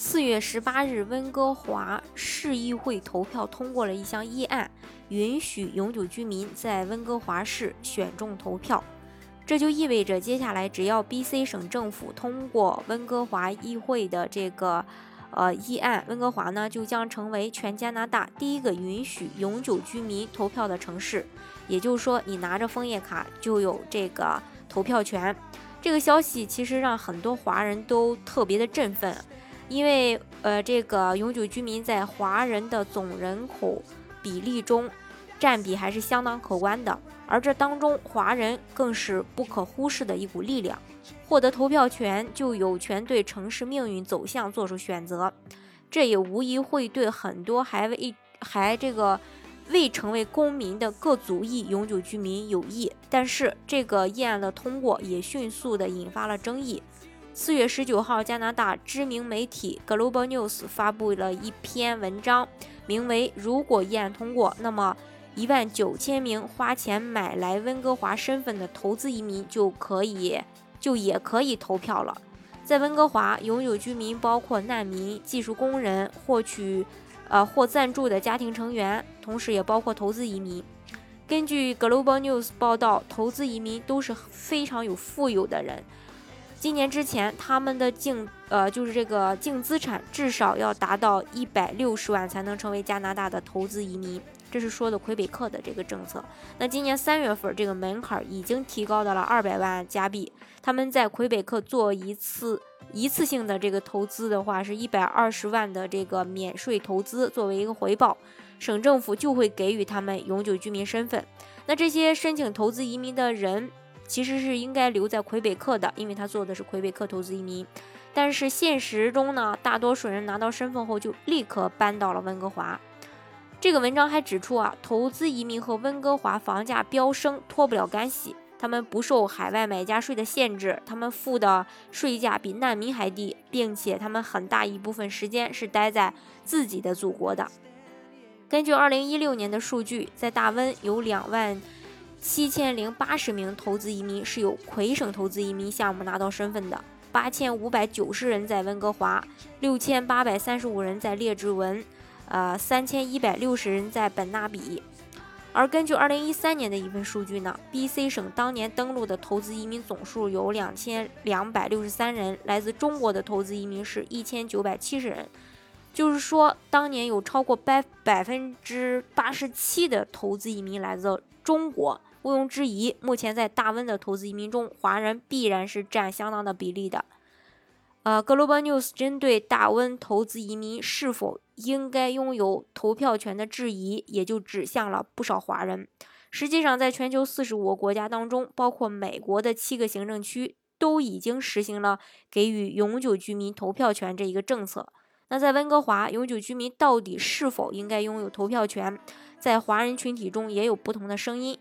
四月十八日，温哥华市议会投票通过了一项议案，允许永久居民在温哥华市选中投票。这就意味着，接下来只要 BC 省政府通过温哥华议会的这个呃议案，温哥华呢就将成为全加拿大第一个允许永久居民投票的城市。也就是说，你拿着枫叶卡就有这个投票权。这个消息其实让很多华人都特别的振奋。因为呃，这个永久居民在华人的总人口比例中占比还是相当可观的，而这当中华人更是不可忽视的一股力量。获得投票权，就有权对城市命运走向做出选择，这也无疑会对很多还未还这个未成为公民的各族裔永久居民有益。但是，这个议案的通过也迅速的引发了争议。四月十九号，加拿大知名媒体 Global News 发布了一篇文章，名为《如果议案通过，那么一万九千名花钱买来温哥华身份的投资移民就可以就也可以投票了》。在温哥华，永久居民包括难民、技术工人、获取呃或赞助的家庭成员，同时也包括投资移民。根据 Global News 报道，投资移民都是非常有富有的人。今年之前，他们的净呃就是这个净资产至少要达到一百六十万才能成为加拿大的投资移民，这是说的魁北克的这个政策。那今年三月份，这个门槛已经提高到了二百万加币。他们在魁北克做一次一次性的这个投资的话，是一百二十万的这个免税投资，作为一个回报，省政府就会给予他们永久居民身份。那这些申请投资移民的人。其实是应该留在魁北克的，因为他做的是魁北克投资移民。但是现实中呢，大多数人拿到身份后就立刻搬到了温哥华。这个文章还指出啊，投资移民和温哥华房价飙升脱不了干系。他们不受海外买家税的限制，他们付的税价比难民还低，并且他们很大一部分时间是待在自己的祖国的。根据2016年的数据，在大温有两万。七千零八十名投资移民是由魁省投资移民项目拿到身份的，八千五百九十人在温哥华，六千八百三十五人在列治文，呃，三千一百六十人在本纳比。而根据二零一三年的一份数据呢，BC 省当年登陆的投资移民总数有两千两百六十三人，来自中国的投资移民是一千九百七十人，就是说当年有超过百百分之八十七的投资移民来自中国。毋庸置疑，目前在大温的投资移民中，华人必然是占相当的比例的。呃，Global News 针对大温投资移民是否应该拥有投票权的质疑，也就指向了不少华人。实际上，在全球四十五个国家当中，包括美国的七个行政区，都已经实行了给予永久居民投票权这一个政策。那在温哥华，永久居民到底是否应该拥有投票权，在华人群体中也有不同的声音。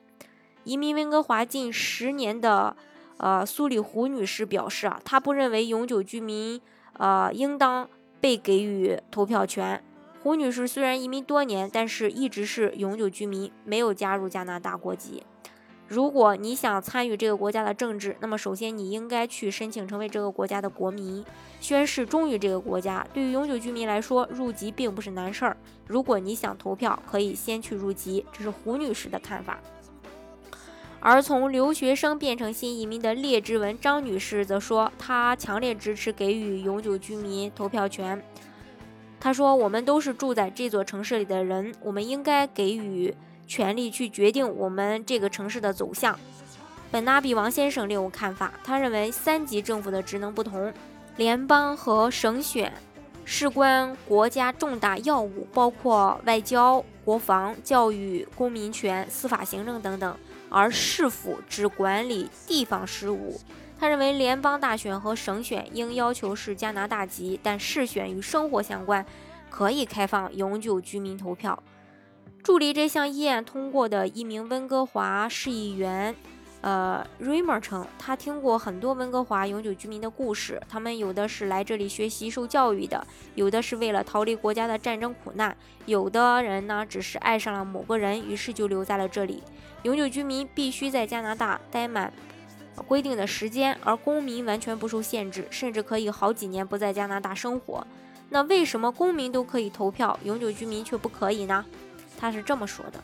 移民温哥华近十年的，呃，苏里胡女士表示啊，她不认为永久居民，呃，应当被给予投票权。胡女士虽然移民多年，但是一直是永久居民，没有加入加拿大国籍。如果你想参与这个国家的政治，那么首先你应该去申请成为这个国家的国民，宣誓忠于这个国家。对于永久居民来说，入籍并不是难事儿。如果你想投票，可以先去入籍。这是胡女士的看法。而从留学生变成新移民的列支文张女士则说，她强烈支持给予永久居民投票权。她说：“我们都是住在这座城市里的人，我们应该给予权利去决定我们这个城市的走向。”本纳比王先生另有看法，他认为三级政府的职能不同，联邦和省选事关国家重大要务，包括外交、国防、教育、公民权、司法行政等等。而市府只管理地方事务。他认为，联邦大选和省选应要求是加拿大籍，但市选与生活相关，可以开放永久居民投票。助理这项议案通过的一名温哥华市议员。呃，Rimer 称他听过很多温哥华永久居民的故事，他们有的是来这里学习受教育的，有的是为了逃离国家的战争苦难，有的人呢只是爱上了某个人，于是就留在了这里。永久居民必须在加拿大待满规定的时间，而公民完全不受限制，甚至可以好几年不在加拿大生活。那为什么公民都可以投票，永久居民却不可以呢？他是这么说的。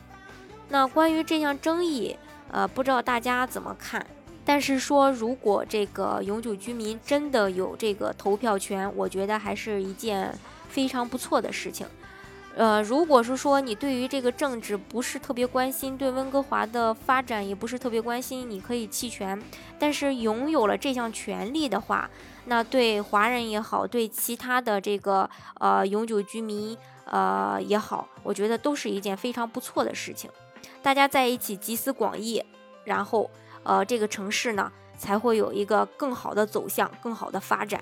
那关于这项争议。呃，不知道大家怎么看？但是说，如果这个永久居民真的有这个投票权，我觉得还是一件非常不错的事情。呃，如果是说你对于这个政治不是特别关心，对温哥华的发展也不是特别关心，你可以弃权。但是拥有了这项权利的话，那对华人也好，对其他的这个呃永久居民呃也好，我觉得都是一件非常不错的事情。大家在一起集思广益，然后，呃，这个城市呢才会有一个更好的走向，更好的发展。